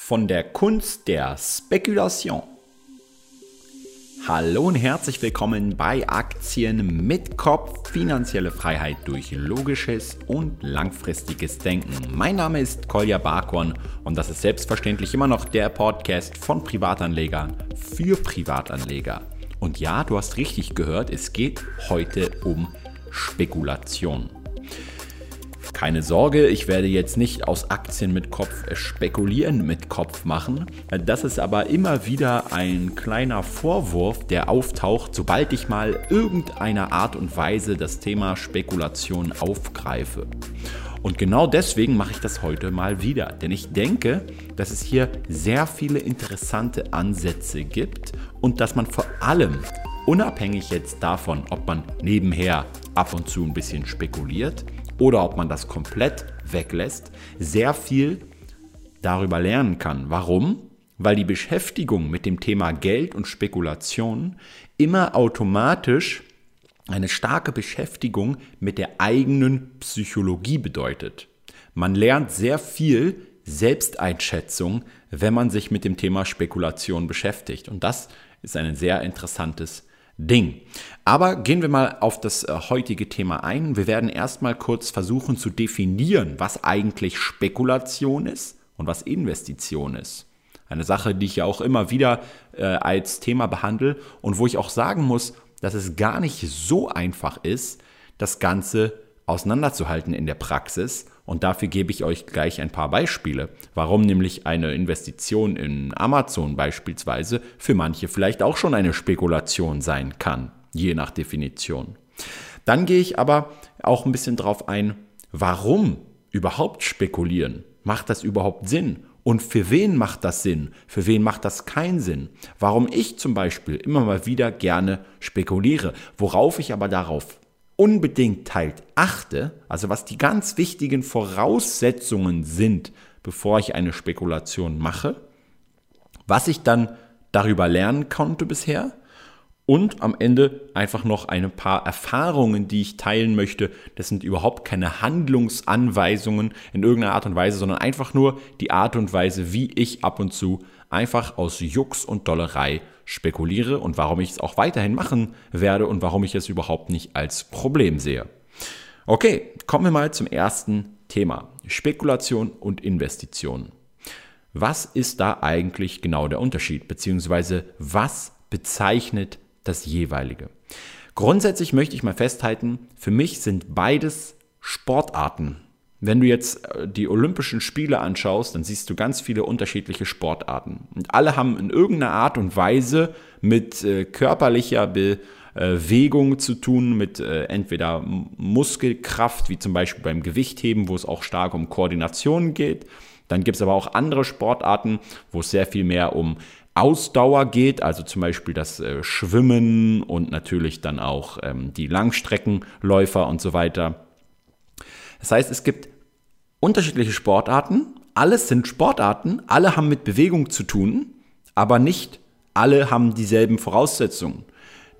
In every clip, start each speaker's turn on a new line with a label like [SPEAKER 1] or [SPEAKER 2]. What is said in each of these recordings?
[SPEAKER 1] von der Kunst der Spekulation. Hallo und herzlich willkommen bei Aktien mit Kopf, finanzielle Freiheit durch logisches und langfristiges Denken. Mein Name ist Kolja Barkon und das ist selbstverständlich immer noch der Podcast von Privatanlegern für Privatanleger. Und ja, du hast richtig gehört, es geht heute um Spekulation. Keine Sorge, ich werde jetzt nicht aus Aktien mit Kopf spekulieren mit Kopf machen. Das ist aber immer wieder ein kleiner Vorwurf, der auftaucht, sobald ich mal irgendeiner Art und Weise das Thema Spekulation aufgreife. Und genau deswegen mache ich das heute mal wieder. Denn ich denke, dass es hier sehr viele interessante Ansätze gibt und dass man vor allem, unabhängig jetzt davon, ob man nebenher ab und zu ein bisschen spekuliert, oder ob man das komplett weglässt, sehr viel darüber lernen kann. Warum? Weil die Beschäftigung mit dem Thema Geld und Spekulation immer automatisch eine starke Beschäftigung mit der eigenen Psychologie bedeutet. Man lernt sehr viel Selbsteinschätzung, wenn man sich mit dem Thema Spekulation beschäftigt. Und das ist ein sehr interessantes Ding. Aber gehen wir mal auf das äh, heutige Thema ein. Wir werden erstmal kurz versuchen zu definieren, was eigentlich Spekulation ist und was Investition ist. Eine Sache, die ich ja auch immer wieder äh, als Thema behandle und wo ich auch sagen muss, dass es gar nicht so einfach ist, das Ganze auseinanderzuhalten in der Praxis und dafür gebe ich euch gleich ein paar Beispiele, warum nämlich eine Investition in Amazon beispielsweise für manche vielleicht auch schon eine Spekulation sein kann, je nach Definition. Dann gehe ich aber auch ein bisschen darauf ein, warum überhaupt spekulieren? Macht das überhaupt Sinn? Und für wen macht das Sinn? Für wen macht das keinen Sinn? Warum ich zum Beispiel immer mal wieder gerne spekuliere, worauf ich aber darauf unbedingt halt achte, also was die ganz wichtigen Voraussetzungen sind, bevor ich eine Spekulation mache, was ich dann darüber lernen konnte bisher und am Ende einfach noch ein paar Erfahrungen, die ich teilen möchte. Das sind überhaupt keine Handlungsanweisungen in irgendeiner Art und Weise, sondern einfach nur die Art und Weise, wie ich ab und zu einfach aus Jux und Dollerei spekuliere und warum ich es auch weiterhin machen werde und warum ich es überhaupt nicht als Problem sehe. Okay, kommen wir mal zum ersten Thema. Spekulation und Investition. Was ist da eigentlich genau der Unterschied, beziehungsweise was bezeichnet das jeweilige? Grundsätzlich möchte ich mal festhalten, für mich sind beides Sportarten. Wenn du jetzt äh, die Olympischen Spiele anschaust, dann siehst du ganz viele unterschiedliche Sportarten. Und alle haben in irgendeiner Art und Weise mit äh, körperlicher Bewegung zu tun, mit äh, entweder Muskelkraft, wie zum Beispiel beim Gewichtheben, wo es auch stark um Koordination geht. Dann gibt es aber auch andere Sportarten, wo es sehr viel mehr um Ausdauer geht, also zum Beispiel das Schwimmen und natürlich dann auch ähm, die Langstreckenläufer und so weiter. Das heißt, es gibt unterschiedliche Sportarten, alles sind Sportarten, alle haben mit Bewegung zu tun, aber nicht alle haben dieselben Voraussetzungen.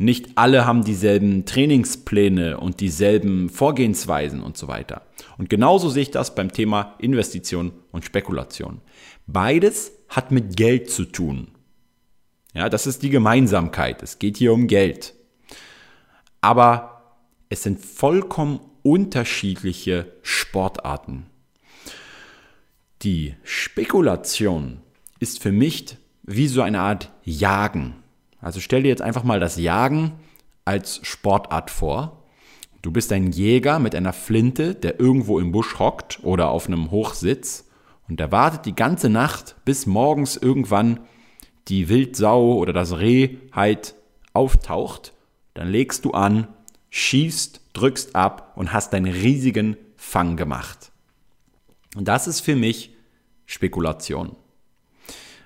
[SPEAKER 1] Nicht alle haben dieselben Trainingspläne und dieselben Vorgehensweisen und so weiter. Und genauso sehe ich das beim Thema Investition und Spekulation. Beides hat mit Geld zu tun. Ja, das ist die Gemeinsamkeit. Es geht hier um Geld. Aber es sind vollkommen unterschiedliche Sportarten. Die Spekulation ist für mich wie so eine Art Jagen. Also stell dir jetzt einfach mal das Jagen als Sportart vor. Du bist ein Jäger mit einer Flinte, der irgendwo im Busch hockt oder auf einem Hochsitz und der wartet die ganze Nacht, bis morgens irgendwann die Wildsau oder das Reh halt auftaucht. Dann legst du an, schießt drückst ab und hast deinen riesigen Fang gemacht. Und das ist für mich Spekulation.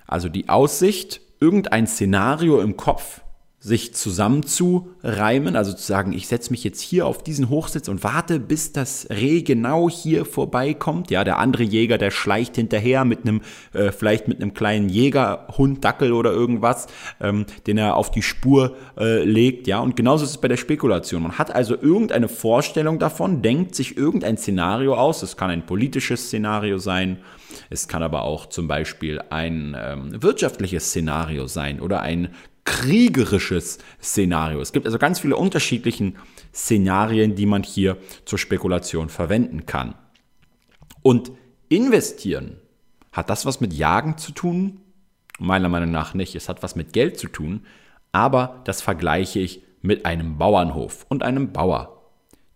[SPEAKER 1] Also die Aussicht, irgendein Szenario im Kopf sich zusammenzureimen, also zu sagen, ich setze mich jetzt hier auf diesen Hochsitz und warte, bis das Reh genau hier vorbeikommt. Ja, der andere Jäger, der schleicht hinterher mit einem, äh, vielleicht mit einem kleinen Jägerhund, Dackel oder irgendwas, ähm, den er auf die Spur äh, legt. Ja, und genauso ist es bei der Spekulation. Man hat also irgendeine Vorstellung davon, denkt sich irgendein Szenario aus. Es kann ein politisches Szenario sein, Es kann aber auch zum Beispiel ein ähm, wirtschaftliches Szenario sein oder ein kriegerisches Szenario. Es gibt also ganz viele unterschiedliche Szenarien, die man hier zur Spekulation verwenden kann. Und investieren, hat das was mit Jagen zu tun? Meiner Meinung nach nicht. Es hat was mit Geld zu tun, aber das vergleiche ich mit einem Bauernhof und einem Bauer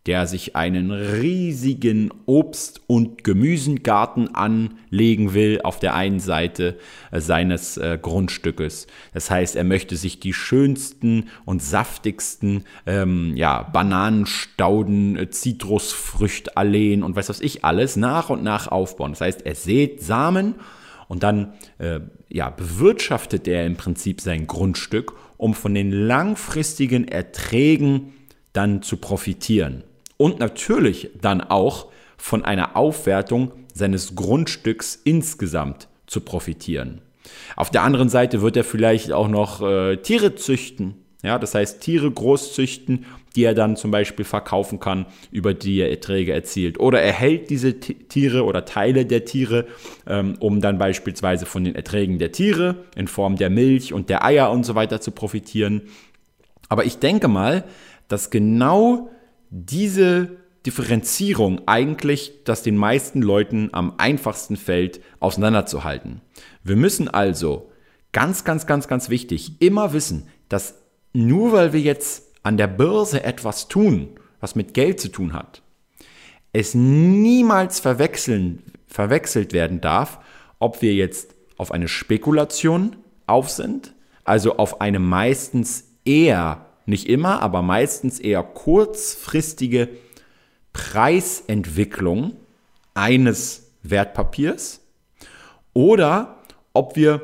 [SPEAKER 1] der sich einen riesigen Obst- und Gemüsengarten anlegen will auf der einen Seite äh, seines äh, Grundstückes. Das heißt, er möchte sich die schönsten und saftigsten ähm, ja, Bananenstauden, äh, Zitrusfrüchtalleen und was weiß ich alles nach und nach aufbauen. Das heißt, er sät Samen und dann äh, ja, bewirtschaftet er im Prinzip sein Grundstück, um von den langfristigen Erträgen dann zu profitieren und natürlich dann auch von einer Aufwertung seines Grundstücks insgesamt zu profitieren. Auf der anderen Seite wird er vielleicht auch noch äh, Tiere züchten. Ja, das heißt Tiere großzüchten, die er dann zum Beispiel verkaufen kann, über die er Erträge erzielt. Oder er hält diese Tiere oder Teile der Tiere, ähm, um dann beispielsweise von den Erträgen der Tiere in Form der Milch und der Eier und so weiter zu profitieren. Aber ich denke mal, dass genau diese Differenzierung eigentlich das den meisten Leuten am einfachsten fällt, auseinanderzuhalten. Wir müssen also ganz, ganz, ganz, ganz wichtig immer wissen, dass nur weil wir jetzt an der Börse etwas tun, was mit Geld zu tun hat, es niemals verwechseln, verwechselt werden darf, ob wir jetzt auf eine Spekulation auf sind, also auf eine meistens eher nicht immer, aber meistens eher kurzfristige Preisentwicklung eines Wertpapiers oder ob wir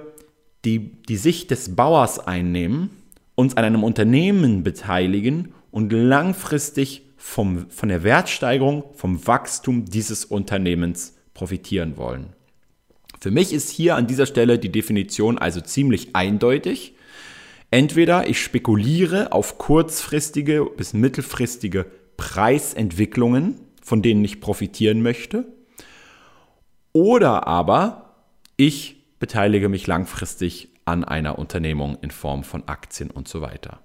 [SPEAKER 1] die, die Sicht des Bauers einnehmen, uns an einem Unternehmen beteiligen und langfristig vom, von der Wertsteigerung, vom Wachstum dieses Unternehmens profitieren wollen. Für mich ist hier an dieser Stelle die Definition also ziemlich eindeutig. Entweder ich spekuliere auf kurzfristige bis mittelfristige Preisentwicklungen, von denen ich profitieren möchte, oder aber ich beteilige mich langfristig an einer Unternehmung in Form von Aktien und so weiter.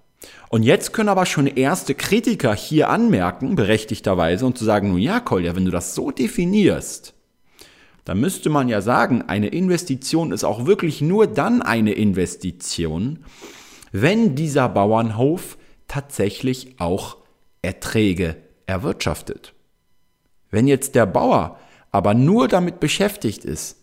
[SPEAKER 1] Und jetzt können aber schon erste Kritiker hier anmerken, berechtigterweise, und zu sagen, nun ja, Kolja, wenn du das so definierst, dann müsste man ja sagen, eine Investition ist auch wirklich nur dann eine Investition, wenn dieser Bauernhof tatsächlich auch Erträge erwirtschaftet. Wenn jetzt der Bauer aber nur damit beschäftigt ist,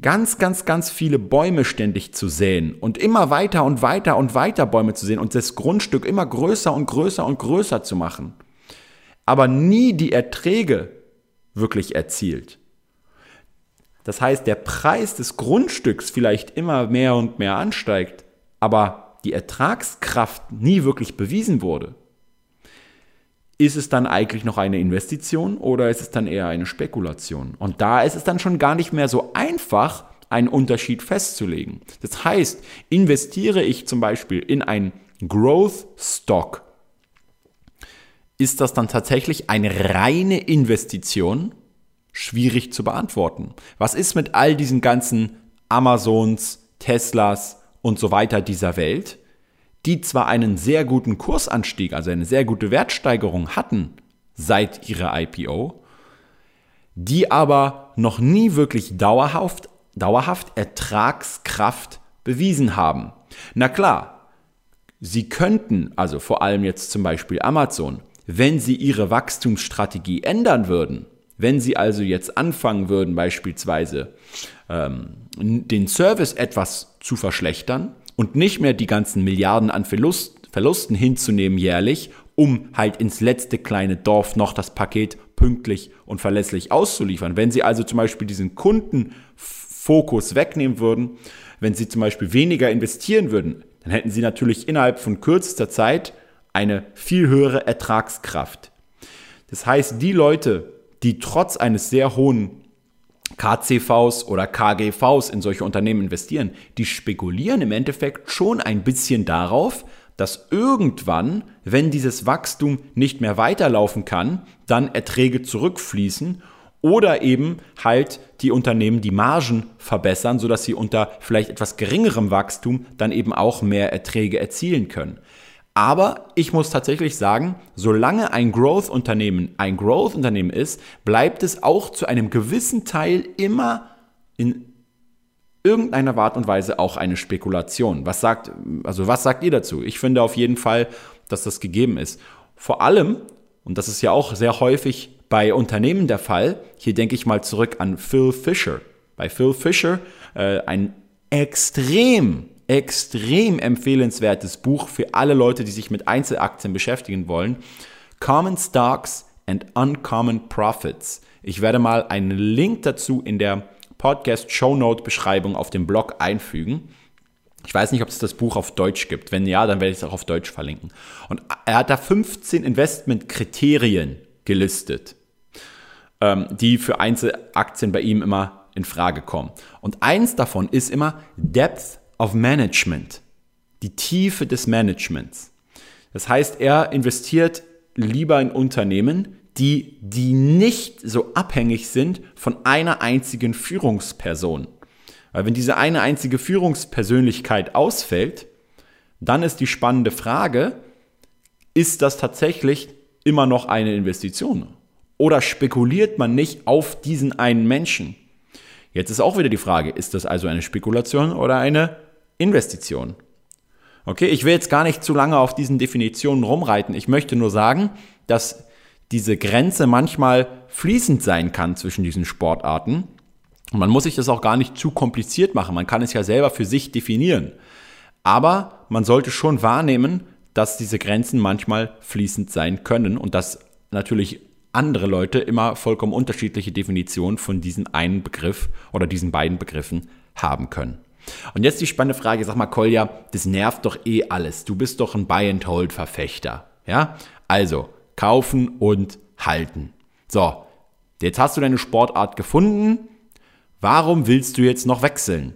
[SPEAKER 1] ganz, ganz, ganz viele Bäume ständig zu säen und immer weiter und weiter und weiter Bäume zu sehen und das Grundstück immer größer und größer und größer zu machen, aber nie die Erträge wirklich erzielt. Das heißt, der Preis des Grundstücks vielleicht immer mehr und mehr ansteigt, aber die Ertragskraft nie wirklich bewiesen wurde, ist es dann eigentlich noch eine Investition oder ist es dann eher eine Spekulation? Und da ist es dann schon gar nicht mehr so einfach, einen Unterschied festzulegen. Das heißt, investiere ich zum Beispiel in ein Growth Stock, ist das dann tatsächlich eine reine Investition? Schwierig zu beantworten. Was ist mit all diesen ganzen Amazons, Teslas, und so weiter dieser Welt, die zwar einen sehr guten Kursanstieg, also eine sehr gute Wertsteigerung hatten seit ihrer IPO, die aber noch nie wirklich dauerhaft, dauerhaft Ertragskraft bewiesen haben. Na klar, sie könnten, also vor allem jetzt zum Beispiel Amazon, wenn sie ihre Wachstumsstrategie ändern würden, wenn Sie also jetzt anfangen würden, beispielsweise ähm, den Service etwas zu verschlechtern und nicht mehr die ganzen Milliarden an Verlust, Verlusten hinzunehmen jährlich, um halt ins letzte kleine Dorf noch das Paket pünktlich und verlässlich auszuliefern. Wenn Sie also zum Beispiel diesen Kundenfokus wegnehmen würden, wenn Sie zum Beispiel weniger investieren würden, dann hätten Sie natürlich innerhalb von kürzester Zeit eine viel höhere Ertragskraft. Das heißt, die Leute, die trotz eines sehr hohen KCVs oder KGVs in solche Unternehmen investieren, die spekulieren im Endeffekt schon ein bisschen darauf, dass irgendwann, wenn dieses Wachstum nicht mehr weiterlaufen kann, dann Erträge zurückfließen oder eben halt die Unternehmen die Margen verbessern, sodass sie unter vielleicht etwas geringerem Wachstum dann eben auch mehr Erträge erzielen können. Aber ich muss tatsächlich sagen, solange ein Growth-Unternehmen ein Growth-Unternehmen ist, bleibt es auch zu einem gewissen Teil immer in irgendeiner Art und Weise auch eine Spekulation. Was sagt, also was sagt ihr dazu? Ich finde auf jeden Fall, dass das gegeben ist. Vor allem, und das ist ja auch sehr häufig bei Unternehmen der Fall, hier denke ich mal zurück an Phil Fisher. Bei Phil Fisher, äh, ein extrem, extrem empfehlenswertes Buch für alle Leute, die sich mit Einzelaktien beschäftigen wollen. Common Stocks and Uncommon Profits. Ich werde mal einen Link dazu in der Podcast-Shownote-Beschreibung auf dem Blog einfügen. Ich weiß nicht, ob es das Buch auf Deutsch gibt. Wenn ja, dann werde ich es auch auf Deutsch verlinken. Und er hat da 15 Investmentkriterien gelistet, ähm, die für Einzelaktien bei ihm immer in Frage kommen. Und eins davon ist immer Depth of Management, die Tiefe des Managements. Das heißt, er investiert lieber in Unternehmen, die, die nicht so abhängig sind von einer einzigen Führungsperson. Weil wenn diese eine einzige Führungspersönlichkeit ausfällt, dann ist die spannende Frage, ist das tatsächlich immer noch eine Investition? Oder spekuliert man nicht auf diesen einen Menschen? Jetzt ist auch wieder die Frage, ist das also eine Spekulation oder eine Investition? Okay, ich will jetzt gar nicht zu lange auf diesen Definitionen rumreiten. Ich möchte nur sagen, dass diese Grenze manchmal fließend sein kann zwischen diesen Sportarten. Und man muss sich das auch gar nicht zu kompliziert machen. Man kann es ja selber für sich definieren. Aber man sollte schon wahrnehmen, dass diese Grenzen manchmal fließend sein können und dass natürlich andere Leute immer vollkommen unterschiedliche Definitionen von diesem einen Begriff oder diesen beiden Begriffen haben können. Und jetzt die spannende Frage, sag mal, Kolja, das nervt doch eh alles. Du bist doch ein Buy-and-Hold-Verfechter. Ja? Also, kaufen und halten. So, jetzt hast du deine Sportart gefunden. Warum willst du jetzt noch wechseln?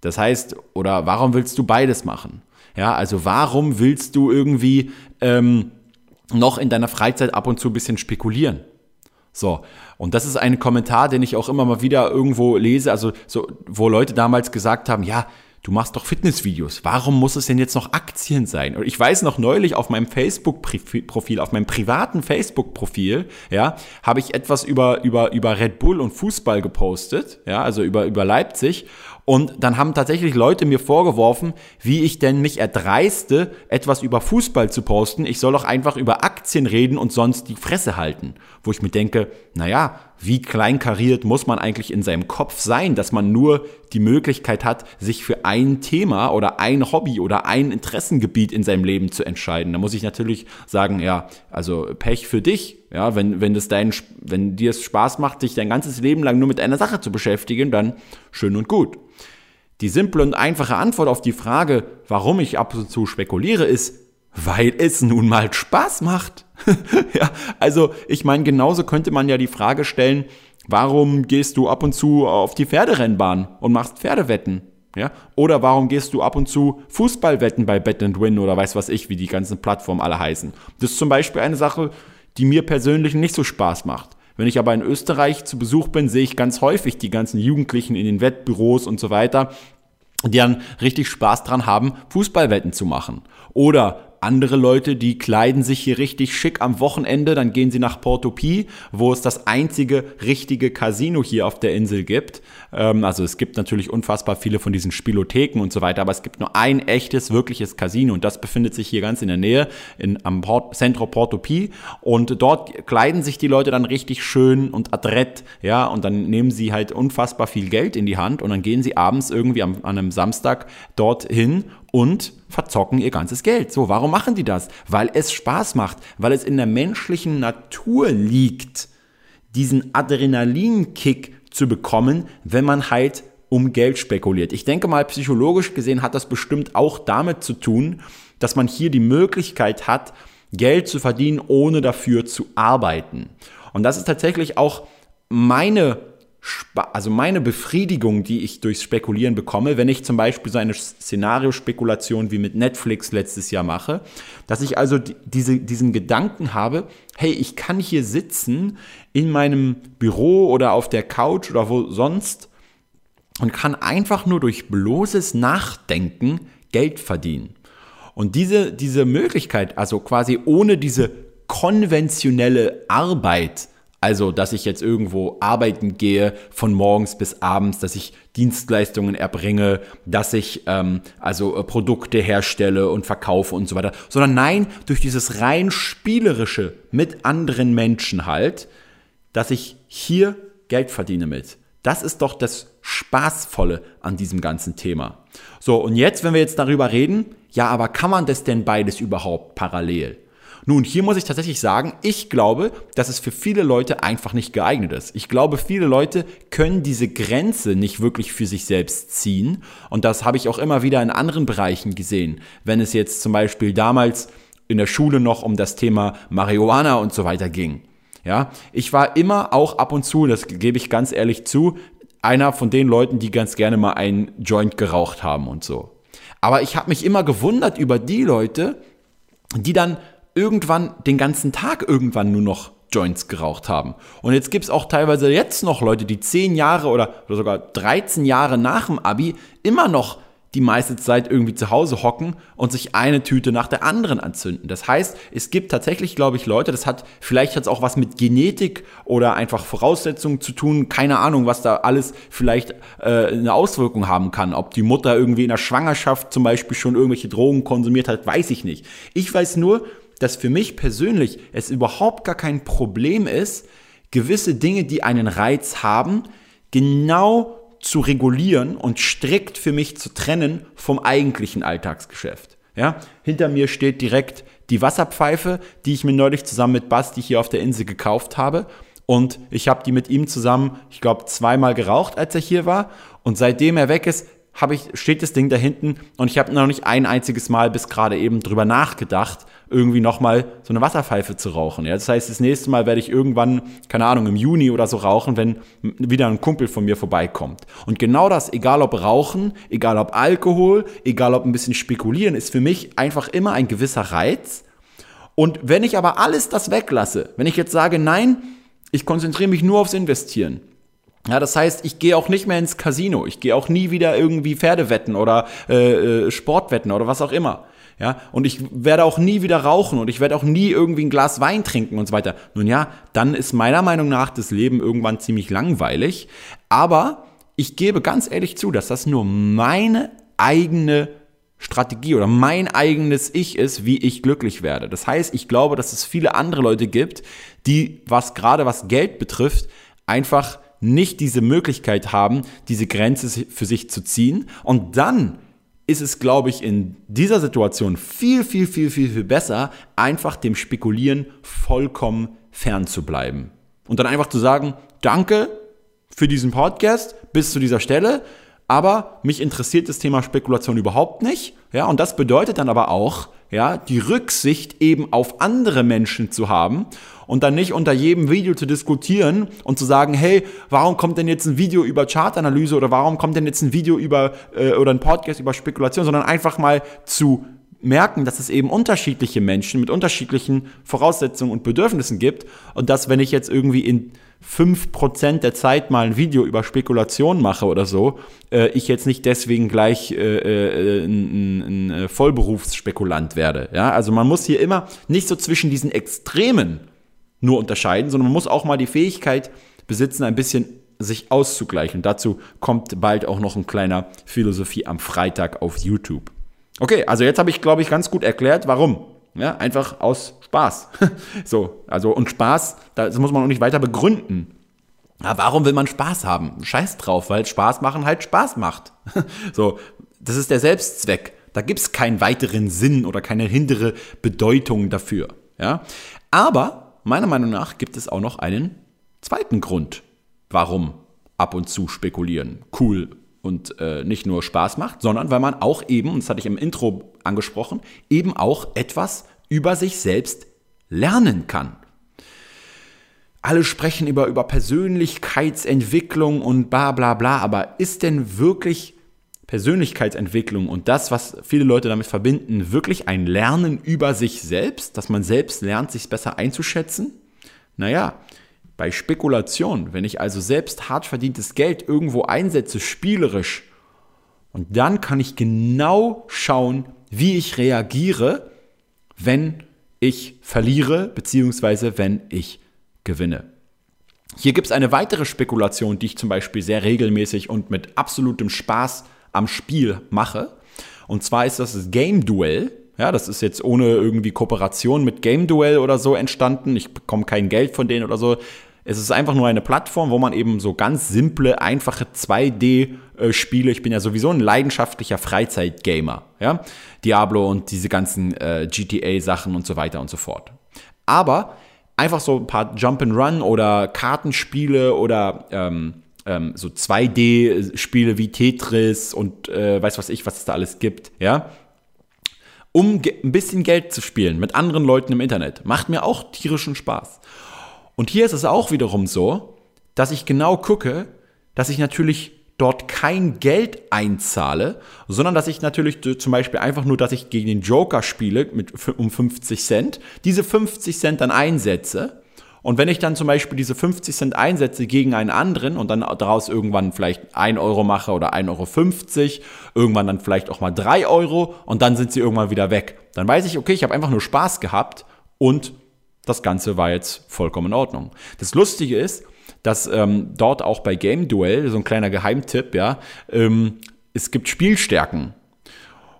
[SPEAKER 1] Das heißt, oder warum willst du beides machen? Ja, also warum willst du irgendwie ähm, noch in deiner Freizeit ab und zu ein bisschen spekulieren? So, und das ist ein Kommentar, den ich auch immer mal wieder irgendwo lese, also so, wo Leute damals gesagt haben, ja, du machst doch Fitnessvideos. Warum muss es denn jetzt noch Aktien sein? Und ich weiß noch neulich auf meinem Facebook-Profil, auf meinem privaten Facebook-Profil, ja, habe ich etwas über, über, über Red Bull und Fußball gepostet, ja, also über, über Leipzig. Und dann haben tatsächlich Leute mir vorgeworfen, wie ich denn mich erdreiste, etwas über Fußball zu posten. Ich soll doch einfach über Aktien reden und sonst die Fresse halten. Wo ich mir denke, naja, wie kleinkariert muss man eigentlich in seinem Kopf sein, dass man nur die Möglichkeit hat, sich für ein Thema oder ein Hobby oder ein Interessengebiet in seinem Leben zu entscheiden. Da muss ich natürlich sagen, ja, also Pech für dich. Ja, wenn, wenn das dein, wenn dir es Spaß macht, dich dein ganzes Leben lang nur mit einer Sache zu beschäftigen, dann schön und gut. Die simple und einfache Antwort auf die Frage, warum ich ab und zu spekuliere, ist, weil es nun mal Spaß macht. ja, also ich meine, genauso könnte man ja die Frage stellen, warum gehst du ab und zu auf die Pferderennbahn und machst Pferdewetten? Ja? Oder warum gehst du ab und zu Fußballwetten bei Bet and Win oder weiß was ich, wie die ganzen Plattformen alle heißen? Das ist zum Beispiel eine Sache, die mir persönlich nicht so Spaß macht. Wenn ich aber in Österreich zu Besuch bin, sehe ich ganz häufig die ganzen Jugendlichen in den Wettbüros und so weiter, die dann richtig Spaß dran haben, Fußballwetten zu machen. Oder andere Leute, die kleiden sich hier richtig schick am Wochenende, dann gehen sie nach Porto Pi, wo es das einzige richtige Casino hier auf der Insel gibt. Ähm, also es gibt natürlich unfassbar viele von diesen Spielotheken und so weiter, aber es gibt nur ein echtes, wirkliches Casino und das befindet sich hier ganz in der Nähe in, am Port, Centro Porto Pi und dort kleiden sich die Leute dann richtig schön und adrett, ja, und dann nehmen sie halt unfassbar viel Geld in die Hand und dann gehen sie abends irgendwie am, an einem Samstag dorthin und verzocken ihr ganzes Geld. So, warum machen die das? Weil es Spaß macht, weil es in der menschlichen Natur liegt, diesen Adrenalinkick zu bekommen, wenn man halt um Geld spekuliert. Ich denke mal, psychologisch gesehen hat das bestimmt auch damit zu tun, dass man hier die Möglichkeit hat, Geld zu verdienen, ohne dafür zu arbeiten. Und das ist tatsächlich auch meine also meine Befriedigung, die ich durchs Spekulieren bekomme, wenn ich zum Beispiel so eine Szenariospekulation wie mit Netflix letztes Jahr mache, dass ich also diese, diesen Gedanken habe, hey, ich kann hier sitzen in meinem Büro oder auf der Couch oder wo sonst und kann einfach nur durch bloßes Nachdenken Geld verdienen. Und diese, diese Möglichkeit, also quasi ohne diese konventionelle Arbeit, also, dass ich jetzt irgendwo arbeiten gehe von morgens bis abends, dass ich Dienstleistungen erbringe, dass ich ähm, also äh, Produkte herstelle und verkaufe und so weiter, sondern nein, durch dieses rein spielerische mit anderen Menschen halt, dass ich hier Geld verdiene mit. Das ist doch das Spaßvolle an diesem ganzen Thema. So, und jetzt, wenn wir jetzt darüber reden, ja, aber kann man das denn beides überhaupt parallel? Nun, hier muss ich tatsächlich sagen, ich glaube, dass es für viele Leute einfach nicht geeignet ist. Ich glaube, viele Leute können diese Grenze nicht wirklich für sich selbst ziehen. Und das habe ich auch immer wieder in anderen Bereichen gesehen. Wenn es jetzt zum Beispiel damals in der Schule noch um das Thema Marihuana und so weiter ging. Ja, ich war immer auch ab und zu, das gebe ich ganz ehrlich zu, einer von den Leuten, die ganz gerne mal einen Joint geraucht haben und so. Aber ich habe mich immer gewundert über die Leute, die dann irgendwann den ganzen Tag irgendwann nur noch Joints geraucht haben. Und jetzt gibt es auch teilweise jetzt noch Leute, die 10 Jahre oder, oder sogar 13 Jahre nach dem Abi immer noch die meiste Zeit irgendwie zu Hause hocken und sich eine Tüte nach der anderen anzünden. Das heißt, es gibt tatsächlich, glaube ich, Leute, das hat, vielleicht hat auch was mit Genetik oder einfach Voraussetzungen zu tun, keine Ahnung, was da alles vielleicht äh, eine Auswirkung haben kann. Ob die Mutter irgendwie in der Schwangerschaft zum Beispiel schon irgendwelche Drogen konsumiert hat, weiß ich nicht. Ich weiß nur, dass für mich persönlich es überhaupt gar kein Problem ist, gewisse Dinge, die einen Reiz haben, genau zu regulieren und strikt für mich zu trennen vom eigentlichen Alltagsgeschäft. Ja, hinter mir steht direkt die Wasserpfeife, die ich mir neulich zusammen mit Basti hier auf der Insel gekauft habe. Und ich habe die mit ihm zusammen, ich glaube, zweimal geraucht, als er hier war. Und seitdem er weg ist, ich, steht das Ding da hinten und ich habe noch nicht ein einziges Mal bis gerade eben drüber nachgedacht, irgendwie nochmal so eine Wasserpfeife zu rauchen. Ja, das heißt, das nächste Mal werde ich irgendwann, keine Ahnung, im Juni oder so rauchen, wenn wieder ein Kumpel von mir vorbeikommt. Und genau das, egal ob Rauchen, egal ob Alkohol, egal ob ein bisschen spekulieren, ist für mich einfach immer ein gewisser Reiz. Und wenn ich aber alles das weglasse, wenn ich jetzt sage, nein, ich konzentriere mich nur aufs Investieren, ja, das heißt, ich gehe auch nicht mehr ins Casino. Ich gehe auch nie wieder irgendwie Pferdewetten oder äh, äh, Sportwetten oder was auch immer. Ja, und ich werde auch nie wieder rauchen und ich werde auch nie irgendwie ein Glas Wein trinken und so weiter. Nun ja, dann ist meiner Meinung nach das Leben irgendwann ziemlich langweilig. Aber ich gebe ganz ehrlich zu, dass das nur meine eigene Strategie oder mein eigenes Ich ist, wie ich glücklich werde. Das heißt, ich glaube, dass es viele andere Leute gibt, die, was gerade was Geld betrifft, einfach nicht diese Möglichkeit haben, diese Grenze für sich zu ziehen. Und dann ist es, glaube ich, in dieser Situation viel, viel, viel, viel, viel besser, einfach dem Spekulieren vollkommen fern zu bleiben. Und dann einfach zu sagen, danke für diesen Podcast bis zu dieser Stelle, aber mich interessiert das Thema Spekulation überhaupt nicht. Ja, und das bedeutet dann aber auch, ja, die Rücksicht eben auf andere Menschen zu haben und dann nicht unter jedem Video zu diskutieren und zu sagen, hey, warum kommt denn jetzt ein Video über Chartanalyse oder warum kommt denn jetzt ein Video über äh, oder ein Podcast über Spekulation, sondern einfach mal zu merken, dass es eben unterschiedliche Menschen mit unterschiedlichen Voraussetzungen und Bedürfnissen gibt und dass wenn ich jetzt irgendwie in 5% der Zeit mal ein Video über Spekulation mache oder so, äh, ich jetzt nicht deswegen gleich äh, äh, ein, ein, ein Vollberufsspekulant werde. Ja? Also man muss hier immer nicht so zwischen diesen Extremen nur unterscheiden, sondern man muss auch mal die Fähigkeit besitzen, ein bisschen sich auszugleichen. Dazu kommt bald auch noch ein kleiner Philosophie am Freitag auf YouTube. Okay, also jetzt habe ich, glaube ich, ganz gut erklärt, warum. Ja, einfach aus Spaß. so, also und Spaß, das muss man auch nicht weiter begründen. Ja, warum will man Spaß haben? Scheiß drauf, weil Spaß machen halt Spaß macht. so, das ist der Selbstzweck. Da gibt es keinen weiteren Sinn oder keine hindere Bedeutung dafür. Ja? Aber meiner Meinung nach gibt es auch noch einen zweiten Grund, warum ab und zu spekulieren cool und äh, nicht nur Spaß macht, sondern weil man auch eben, und das hatte ich im Intro angesprochen, eben auch etwas über sich selbst lernen kann. alle sprechen über, über Persönlichkeitsentwicklung und bla bla bla, aber ist denn wirklich Persönlichkeitsentwicklung und das, was viele Leute damit verbinden, wirklich ein Lernen über sich selbst, dass man selbst lernt, sich besser einzuschätzen? Naja, bei Spekulation, wenn ich also selbst hart verdientes Geld irgendwo einsetze, spielerisch, und dann kann ich genau schauen, wie ich reagiere, wenn ich verliere, beziehungsweise wenn ich gewinne. Hier gibt es eine weitere Spekulation, die ich zum Beispiel sehr regelmäßig und mit absolutem Spaß am Spiel mache. Und zwar ist das das Game Duell. Ja, das ist jetzt ohne irgendwie Kooperation mit Game Duell oder so entstanden. Ich bekomme kein Geld von denen oder so. Es ist einfach nur eine Plattform, wo man eben so ganz simple, einfache 2D-Spiele, ich bin ja sowieso ein leidenschaftlicher Freizeitgamer, ja, Diablo und diese ganzen äh, GTA-Sachen und so weiter und so fort. Aber einfach so ein paar Jump-and-Run oder Kartenspiele oder ähm, ähm, so 2D-Spiele wie Tetris und äh, weiß was ich, was es da alles gibt, ja, um ein bisschen Geld zu spielen mit anderen Leuten im Internet. Macht mir auch tierischen Spaß. Und hier ist es auch wiederum so, dass ich genau gucke, dass ich natürlich dort kein Geld einzahle, sondern dass ich natürlich zum Beispiel einfach nur, dass ich gegen den Joker spiele mit, um 50 Cent, diese 50 Cent dann einsetze. Und wenn ich dann zum Beispiel diese 50 Cent einsetze gegen einen anderen und dann daraus irgendwann vielleicht 1 Euro mache oder 1,50 Euro, irgendwann dann vielleicht auch mal 3 Euro und dann sind sie irgendwann wieder weg, dann weiß ich, okay, ich habe einfach nur Spaß gehabt und das Ganze war jetzt vollkommen in Ordnung. Das Lustige ist, dass ähm, dort auch bei Game Duel, so ein kleiner Geheimtipp, ja, ähm, es gibt Spielstärken.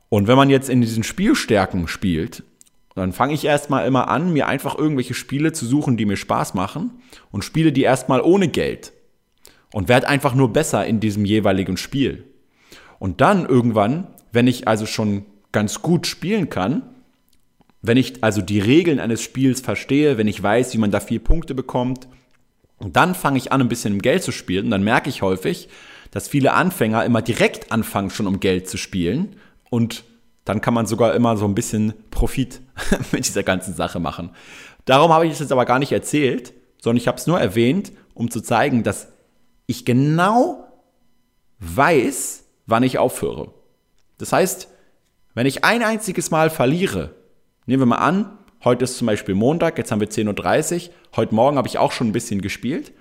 [SPEAKER 1] Und wenn man jetzt in diesen Spielstärken spielt, dann fange ich erstmal immer an, mir einfach irgendwelche Spiele zu suchen, die mir Spaß machen und spiele die erstmal ohne Geld und werde einfach nur besser in diesem jeweiligen Spiel. Und dann irgendwann, wenn ich also schon ganz gut spielen kann, wenn ich also die Regeln eines Spiels verstehe, wenn ich weiß, wie man da vier Punkte bekommt, dann fange ich an, ein bisschen um Geld zu spielen, und dann merke ich häufig, dass viele Anfänger immer direkt anfangen, schon um Geld zu spielen. Und dann kann man sogar immer so ein bisschen Profit mit dieser ganzen Sache machen. Darum habe ich es jetzt aber gar nicht erzählt, sondern ich habe es nur erwähnt, um zu zeigen, dass ich genau weiß, wann ich aufhöre. Das heißt, wenn ich ein einziges Mal verliere, Nehmen wir mal an, heute ist zum Beispiel Montag, jetzt haben wir 10.30 Uhr, heute Morgen habe ich auch schon ein bisschen gespielt.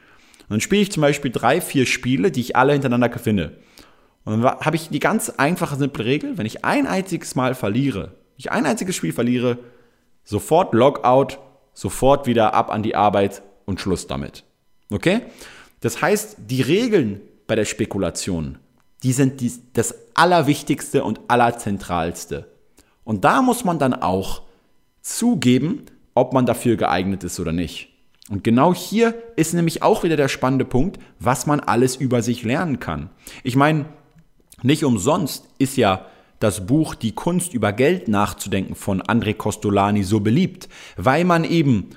[SPEAKER 1] Und dann spiele ich zum Beispiel drei, vier Spiele, die ich alle hintereinander gewinne. Und dann habe ich die ganz einfache, simple Regel, wenn ich ein einziges Mal verliere, ich ein einziges Spiel verliere, sofort Logout, sofort wieder ab an die Arbeit und Schluss damit. Okay? Das heißt, die Regeln bei der Spekulation, die sind das Allerwichtigste und Allerzentralste. Und da muss man dann auch zugeben, ob man dafür geeignet ist oder nicht. Und genau hier ist nämlich auch wieder der spannende Punkt, was man alles über sich lernen kann. Ich meine, nicht umsonst ist ja das Buch Die Kunst über Geld nachzudenken von André Costolani so beliebt, weil man eben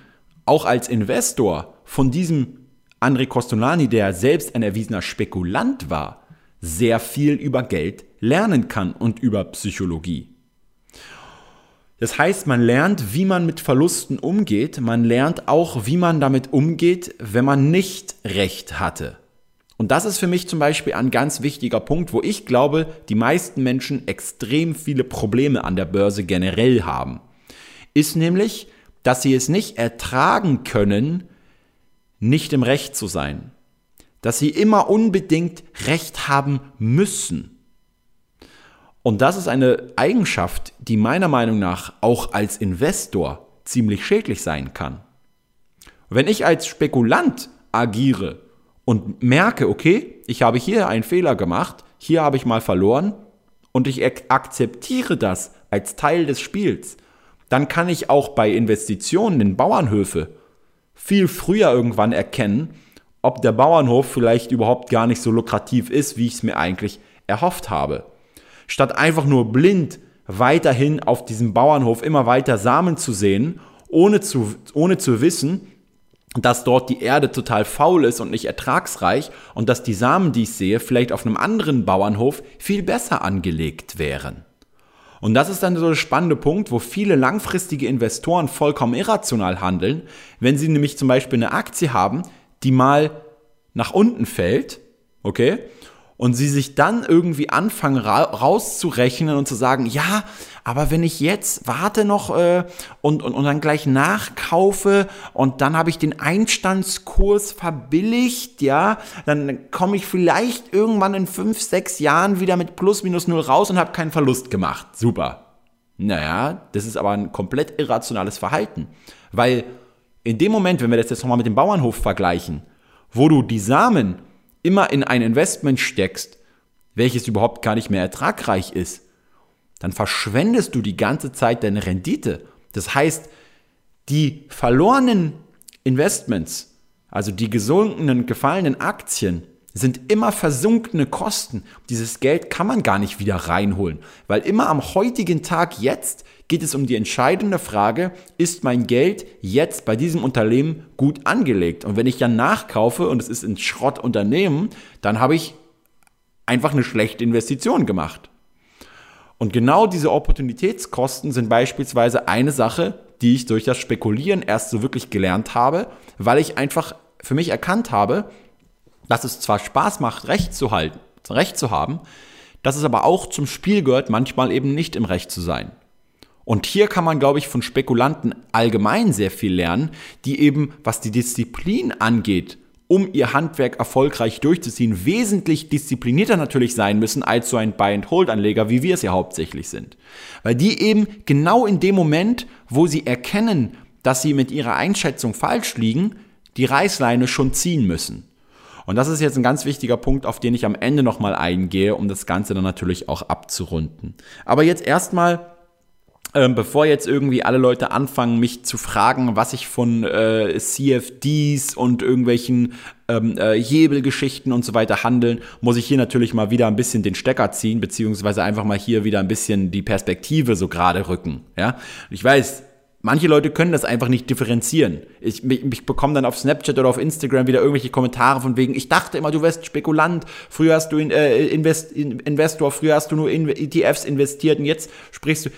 [SPEAKER 1] auch als Investor von diesem André Costolani, der selbst ein erwiesener Spekulant war, sehr viel über Geld lernen kann und über Psychologie. Das heißt, man lernt, wie man mit Verlusten umgeht. Man lernt auch, wie man damit umgeht, wenn man nicht recht hatte. Und das ist für mich zum Beispiel ein ganz wichtiger Punkt, wo ich glaube, die meisten Menschen extrem viele Probleme an der Börse generell haben. Ist nämlich, dass sie es nicht ertragen können, nicht im Recht zu sein. Dass sie immer unbedingt Recht haben müssen. Und das ist eine Eigenschaft, die meiner Meinung nach auch als Investor ziemlich schädlich sein kann. Wenn ich als Spekulant agiere und merke, okay, ich habe hier einen Fehler gemacht, hier habe ich mal verloren und ich akzeptiere das als Teil des Spiels, dann kann ich auch bei Investitionen in Bauernhöfe viel früher irgendwann erkennen, ob der Bauernhof vielleicht überhaupt gar nicht so lukrativ ist, wie ich es mir eigentlich erhofft habe. Statt einfach nur blind weiterhin auf diesem Bauernhof immer weiter Samen zu sehen, ohne zu, ohne zu wissen, dass dort die Erde total faul ist und nicht ertragsreich und dass die Samen, die ich sehe, vielleicht auf einem anderen Bauernhof viel besser angelegt wären. Und das ist dann so der spannende Punkt, wo viele langfristige Investoren vollkommen irrational handeln, wenn sie nämlich zum Beispiel eine Aktie haben, die mal nach unten fällt, okay, und sie sich dann irgendwie anfangen ra rauszurechnen und zu sagen, ja, aber wenn ich jetzt warte noch äh, und, und, und dann gleich nachkaufe und dann habe ich den Einstandskurs verbilligt, ja, dann komme ich vielleicht irgendwann in fünf, sechs Jahren wieder mit plus minus null raus und habe keinen Verlust gemacht. Super. Naja, das ist aber ein komplett irrationales Verhalten. Weil in dem Moment, wenn wir das jetzt nochmal mit dem Bauernhof vergleichen, wo du die Samen immer in ein Investment steckst, welches überhaupt gar nicht mehr ertragreich ist, dann verschwendest du die ganze Zeit deine Rendite. Das heißt, die verlorenen Investments, also die gesunkenen, gefallenen Aktien, sind immer versunkene Kosten. Dieses Geld kann man gar nicht wieder reinholen, weil immer am heutigen Tag jetzt geht es um die entscheidende Frage, ist mein Geld jetzt bei diesem Unternehmen gut angelegt? Und wenn ich dann nachkaufe und es ist ein Schrottunternehmen, dann habe ich einfach eine schlechte Investition gemacht. Und genau diese Opportunitätskosten sind beispielsweise eine Sache, die ich durch das Spekulieren erst so wirklich gelernt habe, weil ich einfach für mich erkannt habe, dass es zwar Spaß macht, Recht zu halten, Recht zu haben, dass es aber auch zum Spiel gehört, manchmal eben nicht im Recht zu sein. Und hier kann man, glaube ich, von Spekulanten allgemein sehr viel lernen, die eben, was die Disziplin angeht, um ihr Handwerk erfolgreich durchzuziehen, wesentlich disziplinierter natürlich sein müssen als so ein Buy-and-Hold-Anleger, wie wir es ja hauptsächlich sind. Weil die eben genau in dem Moment, wo sie erkennen, dass sie mit ihrer Einschätzung falsch liegen, die Reißleine schon ziehen müssen. Und das ist jetzt ein ganz wichtiger Punkt, auf den ich am Ende nochmal eingehe, um das Ganze dann natürlich auch abzurunden. Aber jetzt erstmal ähm, bevor jetzt irgendwie alle Leute anfangen, mich zu fragen, was ich von äh, CFDs und irgendwelchen ähm, äh, Hebelgeschichten und so weiter handeln, muss ich hier natürlich mal wieder ein bisschen den Stecker ziehen, beziehungsweise einfach mal hier wieder ein bisschen die Perspektive so gerade rücken. Ja, ich weiß, Manche Leute können das einfach nicht differenzieren. Ich, ich, ich bekomme dann auf Snapchat oder auf Instagram wieder irgendwelche Kommentare von wegen, ich dachte immer, du wärst Spekulant, früher hast du in, äh, Invest, in, Investor, früher hast du nur in ETFs investiert und jetzt sprichst du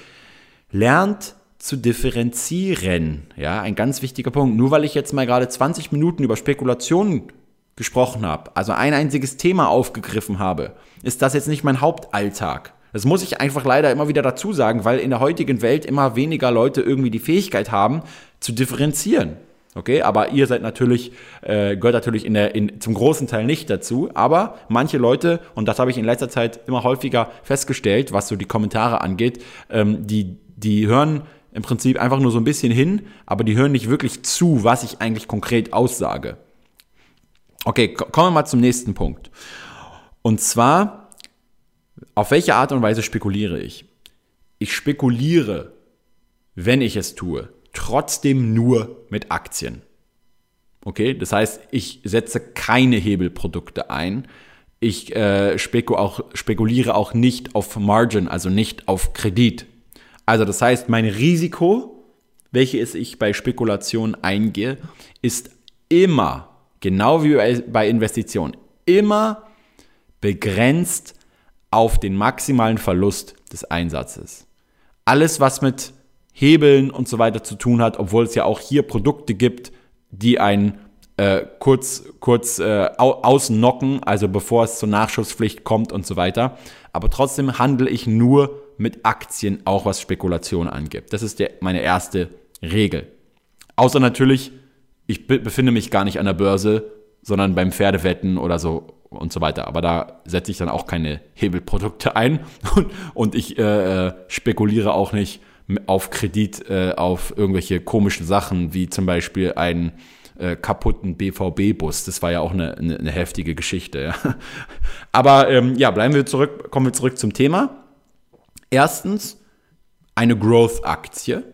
[SPEAKER 1] lernt zu differenzieren. Ja, ein ganz wichtiger Punkt. Nur weil ich jetzt mal gerade 20 Minuten über Spekulationen gesprochen habe, also ein einziges Thema aufgegriffen habe, ist das jetzt nicht mein Hauptalltag. Das muss ich einfach leider immer wieder dazu sagen, weil in der heutigen Welt immer weniger Leute irgendwie die Fähigkeit haben, zu differenzieren. Okay, aber ihr seid natürlich, äh, gehört natürlich in der, in, zum großen Teil nicht dazu. Aber manche Leute, und das habe ich in letzter Zeit immer häufiger festgestellt, was so die Kommentare angeht, ähm, die die hören im Prinzip einfach nur so ein bisschen hin, aber die hören nicht wirklich zu, was ich eigentlich konkret aussage. Okay, kommen wir mal zum nächsten Punkt. Und zwar, auf welche Art und Weise spekuliere ich? Ich spekuliere, wenn ich es tue, trotzdem nur mit Aktien. Okay, das heißt, ich setze keine Hebelprodukte ein. Ich äh, spekuliere auch nicht auf Margin, also nicht auf Kredit. Also das heißt, mein Risiko, welches ich bei Spekulation eingehe, ist immer, genau wie bei Investitionen, immer begrenzt auf den maximalen Verlust des Einsatzes. Alles, was mit Hebeln und so weiter zu tun hat, obwohl es ja auch hier Produkte gibt, die einen äh, kurz, kurz äh, ausnocken, also bevor es zur Nachschusspflicht kommt und so weiter. Aber trotzdem handle ich nur mit Aktien, auch was Spekulation angeht. Das ist der, meine erste Regel. Außer natürlich, ich befinde mich gar nicht an der Börse, sondern beim Pferdewetten oder so und so weiter. Aber da setze ich dann auch keine Hebelprodukte ein und, und ich äh, äh spekuliere auch nicht auf Kredit äh, auf irgendwelche komischen Sachen, wie zum Beispiel einen äh, kaputten BVB-Bus. Das war ja auch eine, eine, eine heftige Geschichte. Ja. Aber ähm, ja, bleiben wir zurück, kommen wir zurück zum Thema. Erstens eine Growth-Aktie,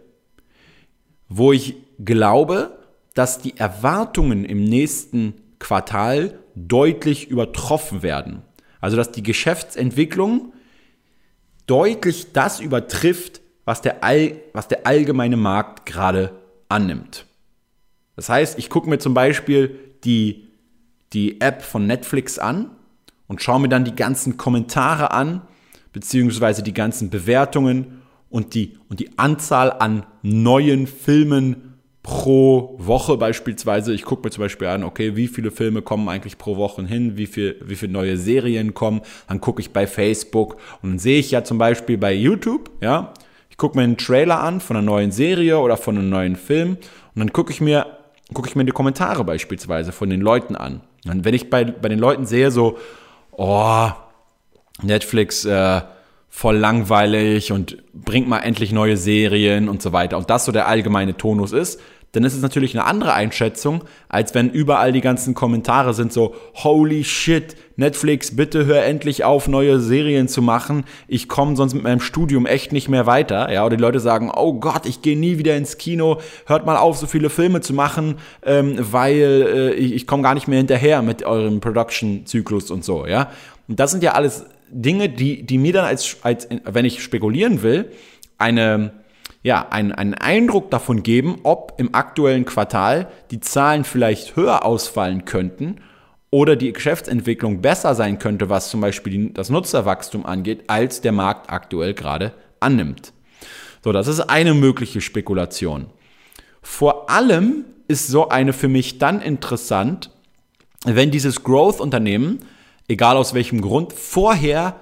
[SPEAKER 1] wo ich glaube, dass die Erwartungen im nächsten Quartal deutlich übertroffen werden. Also dass die Geschäftsentwicklung deutlich das übertrifft, was der, all, was der allgemeine Markt gerade annimmt. Das heißt, ich gucke mir zum Beispiel die, die App von Netflix an und schaue mir dann die ganzen Kommentare an beziehungsweise die ganzen Bewertungen und die, und die Anzahl an neuen Filmen pro Woche beispielsweise. Ich gucke mir zum Beispiel an, okay, wie viele Filme kommen eigentlich pro Woche hin, wie, viel, wie viele neue Serien kommen. Dann gucke ich bei Facebook und dann sehe ich ja zum Beispiel bei YouTube, ja, ich gucke mir einen Trailer an von einer neuen Serie oder von einem neuen Film und dann gucke ich mir gucke ich mir die Kommentare beispielsweise von den Leuten an. Und wenn ich bei, bei den Leuten sehe, so, oh, Netflix, äh, voll langweilig und bringt mal endlich neue Serien und so weiter. Und das so der allgemeine Tonus ist, dann ist es natürlich eine andere Einschätzung, als wenn überall die ganzen Kommentare sind so, holy shit, Netflix, bitte hör endlich auf, neue Serien zu machen. Ich komme sonst mit meinem Studium echt nicht mehr weiter. Ja, oder die Leute sagen, oh Gott, ich gehe nie wieder ins Kino, hört mal auf, so viele Filme zu machen, ähm, weil äh, ich, ich komme gar nicht mehr hinterher mit eurem Production-Zyklus und so, ja. Und das sind ja alles Dinge, die, die mir dann als, als, wenn ich spekulieren will, eine, ja, einen, einen Eindruck davon geben, ob im aktuellen Quartal die Zahlen vielleicht höher ausfallen könnten oder die Geschäftsentwicklung besser sein könnte, was zum Beispiel das Nutzerwachstum angeht, als der Markt aktuell gerade annimmt. So, das ist eine mögliche Spekulation. Vor allem ist so eine für mich dann interessant, wenn dieses Growth-Unternehmen egal aus welchem Grund, vorher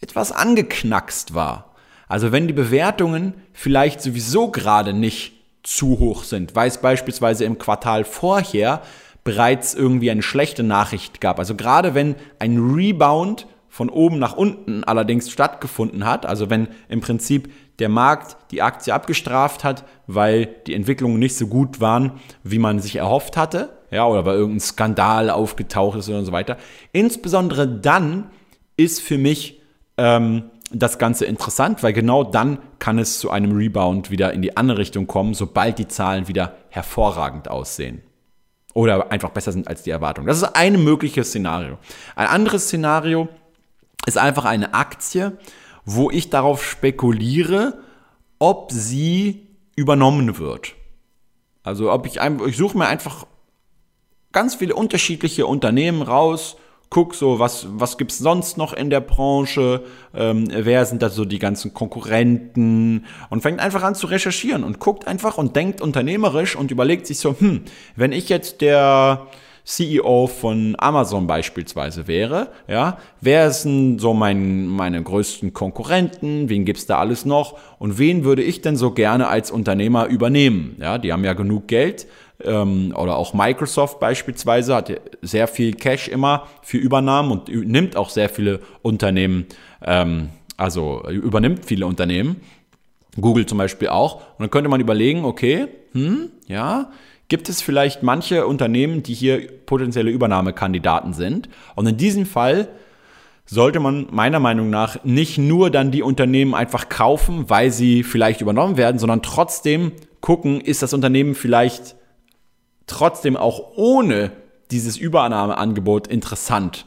[SPEAKER 1] etwas angeknackst war. Also wenn die Bewertungen vielleicht sowieso gerade nicht zu hoch sind, weil es beispielsweise im Quartal vorher bereits irgendwie eine schlechte Nachricht gab. Also gerade wenn ein Rebound von oben nach unten allerdings stattgefunden hat, also wenn im Prinzip der Markt die Aktie abgestraft hat, weil die Entwicklungen nicht so gut waren, wie man sich erhofft hatte, ja, oder weil irgendein Skandal aufgetaucht ist und so weiter. Insbesondere dann ist für mich ähm, das Ganze interessant, weil genau dann kann es zu einem Rebound wieder in die andere Richtung kommen, sobald die Zahlen wieder hervorragend aussehen. Oder einfach besser sind als die Erwartung. Das ist ein mögliches Szenario. Ein anderes Szenario ist einfach eine Aktie, wo ich darauf spekuliere, ob sie übernommen wird. Also ob ich, ich suche mir einfach ganz viele unterschiedliche Unternehmen raus, guck so, was, was gibt's sonst noch in der Branche, ähm, wer sind da so die ganzen Konkurrenten? Und fängt einfach an zu recherchieren und guckt einfach und denkt unternehmerisch und überlegt sich so, hm, wenn ich jetzt der CEO von Amazon beispielsweise wäre, ja, wer sind so mein, meine größten Konkurrenten, wen gibt's da alles noch? Und wen würde ich denn so gerne als Unternehmer übernehmen? Ja, die haben ja genug Geld ähm, oder auch Microsoft beispielsweise hat sehr viel Cash immer für Übernahmen und nimmt auch sehr viele Unternehmen, ähm, also übernimmt viele Unternehmen. Google zum Beispiel auch. Und dann könnte man überlegen, okay, hm, ja, gibt es vielleicht manche Unternehmen, die hier potenzielle Übernahmekandidaten sind. Und in diesem Fall sollte man meiner Meinung nach nicht nur dann die Unternehmen einfach kaufen, weil sie vielleicht übernommen werden, sondern trotzdem gucken, ist das Unternehmen vielleicht trotzdem auch ohne dieses Übernahmeangebot interessant,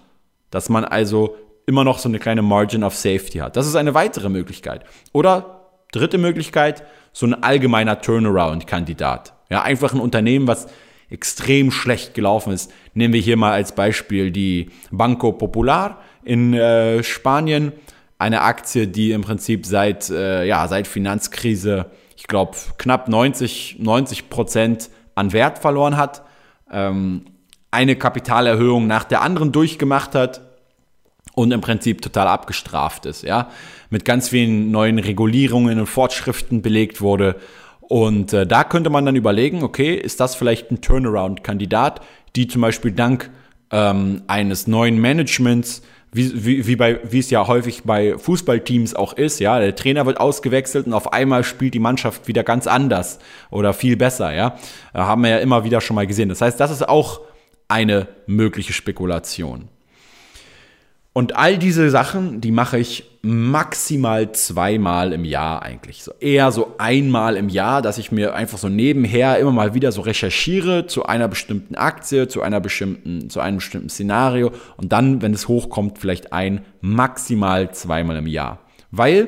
[SPEAKER 1] dass man also immer noch so eine kleine Margin of Safety hat. Das ist eine weitere Möglichkeit. Oder dritte Möglichkeit, so ein allgemeiner Turnaround-Kandidat. Ja, einfach ein Unternehmen, was extrem schlecht gelaufen ist. Nehmen wir hier mal als Beispiel die Banco Popular in äh, Spanien. Eine Aktie, die im Prinzip seit, äh, ja, seit Finanzkrise, ich glaube, knapp 90, 90 Prozent an Wert verloren hat, ähm, eine Kapitalerhöhung nach der anderen durchgemacht hat und im Prinzip total abgestraft ist, ja, mit ganz vielen neuen Regulierungen und Fortschriften belegt wurde. Und äh, da könnte man dann überlegen, okay, ist das vielleicht ein Turnaround-Kandidat, die zum Beispiel dank ähm, eines neuen Managements wie, wie, wie, bei, wie es ja häufig bei Fußballteams auch ist, ja, der Trainer wird ausgewechselt und auf einmal spielt die Mannschaft wieder ganz anders oder viel besser, ja. Haben wir ja immer wieder schon mal gesehen. Das heißt, das ist auch eine mögliche Spekulation. Und all diese Sachen, die mache ich maximal zweimal im Jahr eigentlich. So eher so einmal im Jahr, dass ich mir einfach so nebenher immer mal wieder so recherchiere zu einer bestimmten Aktie, zu einer bestimmten, zu einem bestimmten Szenario und dann, wenn es hochkommt, vielleicht ein, maximal zweimal im Jahr. Weil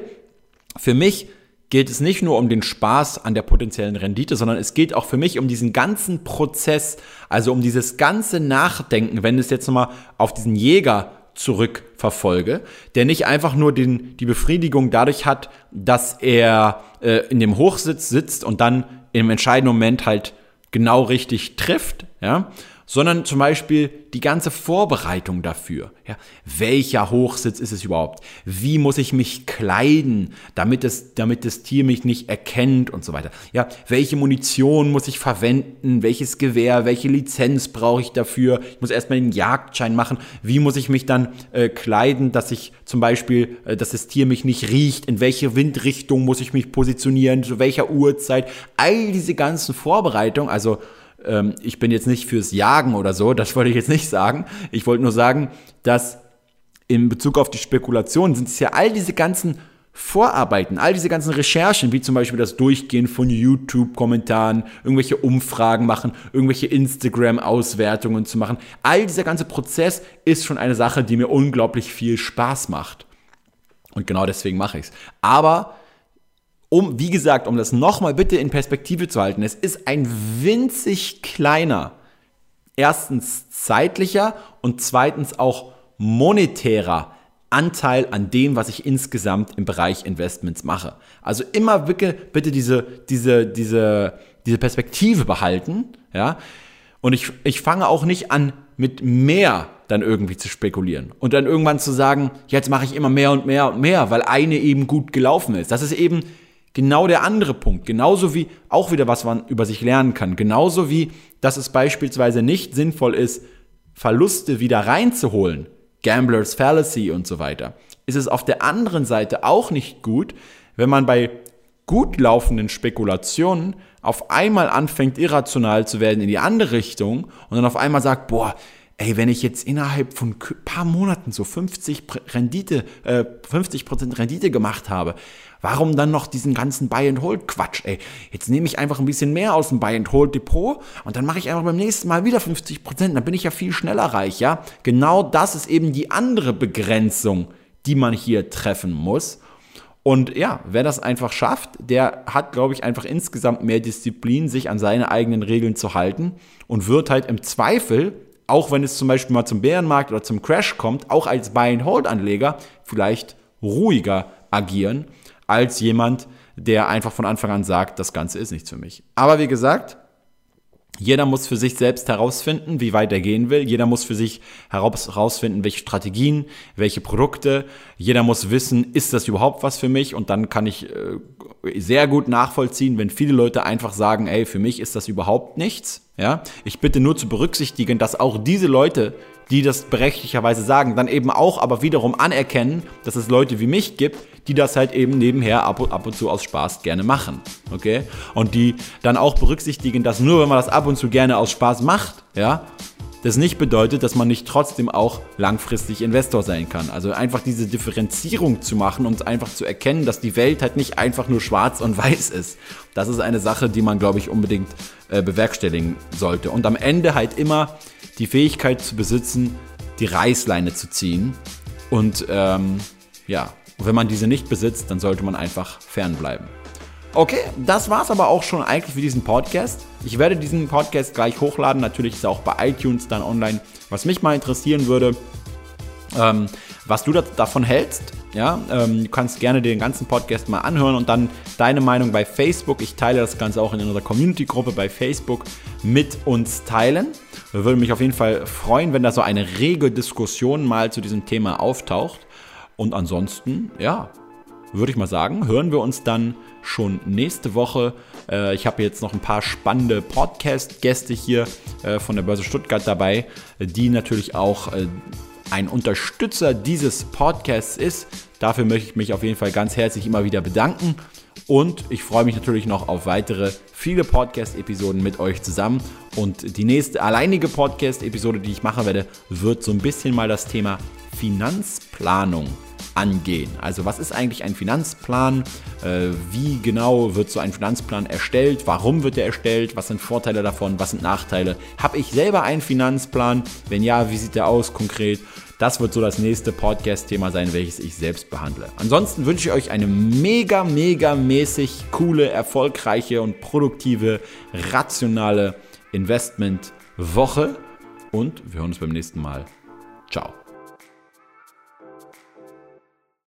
[SPEAKER 1] für mich geht es nicht nur um den Spaß an der potenziellen Rendite, sondern es geht auch für mich um diesen ganzen Prozess, also um dieses ganze Nachdenken, wenn es jetzt nochmal auf diesen Jäger zurückverfolge, der nicht einfach nur den, die Befriedigung dadurch hat, dass er äh, in dem Hochsitz sitzt und dann im entscheidenden Moment halt genau richtig trifft, ja, sondern zum Beispiel die ganze Vorbereitung dafür. Ja, welcher Hochsitz ist es überhaupt? Wie muss ich mich kleiden, damit, es, damit das Tier mich nicht erkennt und so weiter? Ja, welche Munition muss ich verwenden? Welches Gewehr? Welche Lizenz brauche ich dafür? Ich muss erstmal den Jagdschein machen. Wie muss ich mich dann äh, kleiden, dass ich zum Beispiel, äh, dass das Tier mich nicht riecht? In welche Windrichtung muss ich mich positionieren? Zu welcher Uhrzeit? All diese ganzen Vorbereitungen, also ähm, ich bin jetzt nicht fürs Jagen oder so, das wollte ich jetzt nicht sagen. Ich wollte nur sagen, dass in Bezug auf die Spekulation sind es ja all diese ganzen Vorarbeiten, all diese ganzen Recherchen, wie zum Beispiel das Durchgehen von YouTube-Kommentaren, irgendwelche Umfragen machen, irgendwelche Instagram-Auswertungen zu machen. All dieser ganze Prozess ist schon eine Sache, die mir unglaublich viel Spaß macht. Und genau deswegen mache ich es. Aber um, wie gesagt, um das nochmal bitte in Perspektive zu halten, es ist ein winzig kleiner, erstens zeitlicher und zweitens auch monetärer Anteil an dem, was ich insgesamt im Bereich Investments mache. Also immer bitte, bitte diese, diese, diese, diese Perspektive behalten, ja. Und ich, ich fange auch nicht an, mit mehr dann irgendwie zu spekulieren und dann irgendwann zu sagen, jetzt mache ich immer mehr und mehr und mehr, weil eine eben gut gelaufen ist. Das ist eben genau der andere Punkt. Genauso wie auch wieder was man über sich lernen kann. Genauso wie, dass es beispielsweise nicht sinnvoll ist, Verluste wieder reinzuholen. Gamblers Fallacy und so weiter. Ist es auf der anderen Seite auch nicht gut, wenn man bei gut laufenden Spekulationen auf einmal anfängt, irrational zu werden in die andere Richtung und dann auf einmal sagt, boah, ey, wenn ich jetzt innerhalb von ein paar Monaten so 50 Rendite, äh, 50% Rendite gemacht habe, Warum dann noch diesen ganzen Buy-and-Hold-Quatsch, ey? Jetzt nehme ich einfach ein bisschen mehr aus dem Buy-and-Hold-Depot und dann mache ich einfach beim nächsten Mal wieder 50 Prozent. Dann bin ich ja viel schneller reich, ja? Genau das ist eben die andere Begrenzung, die man hier treffen muss. Und ja, wer das einfach schafft, der hat, glaube ich, einfach insgesamt mehr Disziplin, sich an seine eigenen Regeln zu halten und wird halt im Zweifel, auch wenn es zum Beispiel mal zum Bärenmarkt oder zum Crash kommt, auch als Buy-and-Hold-Anleger vielleicht ruhiger agieren als jemand, der einfach von Anfang an sagt, das Ganze ist nichts für mich. Aber wie gesagt, jeder muss für sich selbst herausfinden, wie weit er gehen will. Jeder muss für sich herausfinden, welche Strategien, welche Produkte. Jeder muss wissen, ist das überhaupt was für mich? Und dann kann ich äh, sehr gut nachvollziehen, wenn viele Leute einfach sagen, ey, für mich ist das überhaupt nichts. Ja, ich bitte nur zu berücksichtigen, dass auch diese Leute, die das berechtigterweise sagen, dann eben auch aber wiederum anerkennen, dass es Leute wie mich gibt, die das halt eben nebenher ab und, ab und zu aus Spaß gerne machen. Okay? Und die dann auch berücksichtigen, dass nur wenn man das ab und zu gerne aus Spaß macht, ja, das nicht bedeutet, dass man nicht trotzdem auch langfristig Investor sein kann. Also einfach diese Differenzierung zu machen und einfach zu erkennen, dass die Welt halt nicht einfach nur schwarz und weiß ist. Das ist eine Sache, die man, glaube ich, unbedingt äh, bewerkstelligen sollte. Und am Ende halt immer die Fähigkeit zu besitzen, die Reißleine zu ziehen und ähm, ja, und wenn man diese nicht besitzt, dann sollte man einfach fernbleiben. Okay, das war's aber auch schon eigentlich für diesen Podcast. Ich werde diesen Podcast gleich hochladen. Natürlich ist er auch bei iTunes dann online. Was mich mal interessieren würde, ähm, was du davon hältst. Ja, ähm, du kannst gerne den ganzen Podcast mal anhören und dann deine Meinung bei Facebook. Ich teile das Ganze auch in unserer Community-Gruppe bei Facebook mit uns teilen. Würde mich auf jeden Fall freuen, wenn da so eine rege Diskussion mal zu diesem Thema auftaucht. Und ansonsten, ja, würde ich mal sagen, hören wir uns dann schon nächste Woche. Äh, ich habe jetzt noch ein paar spannende Podcast-Gäste hier äh, von der Börse Stuttgart dabei, die natürlich auch äh, ein Unterstützer dieses Podcasts ist. Dafür möchte ich mich auf jeden Fall ganz herzlich immer wieder bedanken. Und ich freue mich natürlich noch auf weitere viele Podcast-Episoden mit euch zusammen. Und die nächste alleinige Podcast-Episode, die ich machen werde, wird so ein bisschen mal das Thema Finanzplanung angehen. Also was ist eigentlich ein Finanzplan? Äh, wie genau wird so ein Finanzplan erstellt? Warum wird er erstellt? Was sind Vorteile davon? Was sind Nachteile? Habe ich selber einen Finanzplan? Wenn ja, wie sieht der aus konkret? Das wird so das nächste Podcast-Thema sein, welches ich selbst behandle. Ansonsten wünsche ich euch eine mega, mega mäßig coole, erfolgreiche und produktive, rationale Investmentwoche und wir hören uns beim nächsten Mal. Ciao.